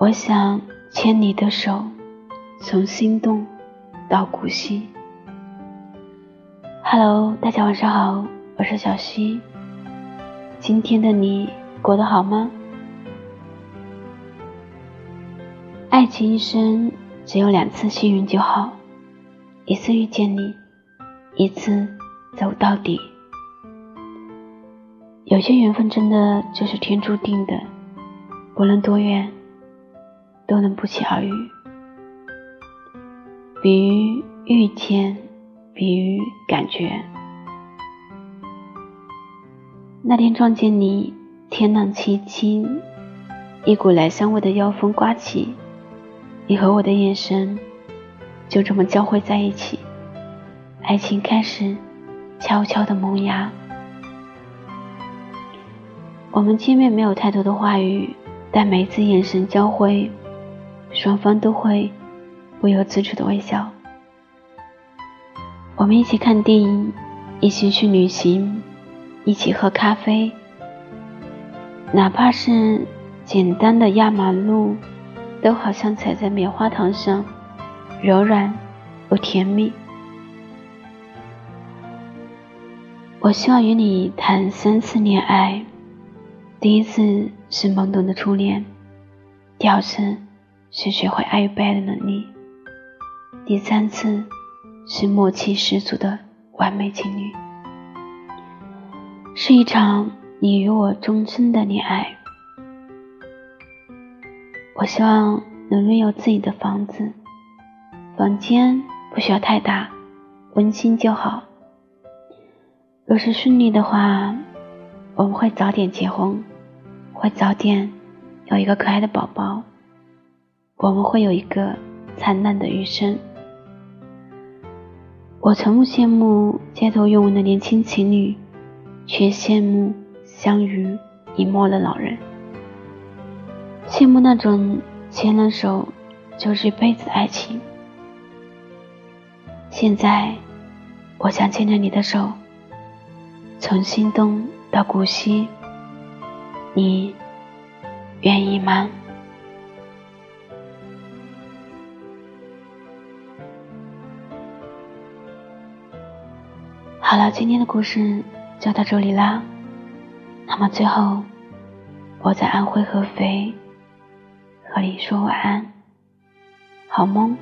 我想牵你的手，从心动到古稀。Hello，大家晚上好，我是小溪。今天的你过得好吗？爱情一生只有两次幸运就好，一次遇见你，一次走到底。有些缘分真的就是天注定的，不论多远。都能不期而遇，比喻遇见，比喻感觉。那天撞见你，天朗气清，一股来香味的妖风刮起，你和我的眼神就这么交汇在一起，爱情开始悄悄的萌芽。我们见面没有太多的话语，但每次眼神交汇。双方都会不由自主的微笑。我们一起看电影，一起去旅行，一起喝咖啡，哪怕是简单的压马路，都好像踩在棉花糖上，柔软又甜蜜。我希望与你谈三次恋爱，第一次是懵懂的初恋，第二次。是学会爱与被爱的能力。第三次是默契十足的完美情侣，是一场你与我终身的恋爱。我希望能拥有自己的房子，房间不需要太大，温馨就好。若是顺利的话，我们会早点结婚，会早点有一个可爱的宝宝。我们会有一个灿烂的余生。我从不羡慕街头拥吻的年轻情侣，却羡慕相濡以沫的老人，羡慕那种牵了手就是一辈子的爱情。现在，我想牵着你的手，从心动到古稀，你愿意吗？好了，今天的故事就到这里啦。那么最后，我在安徽合肥和你说晚安，好梦。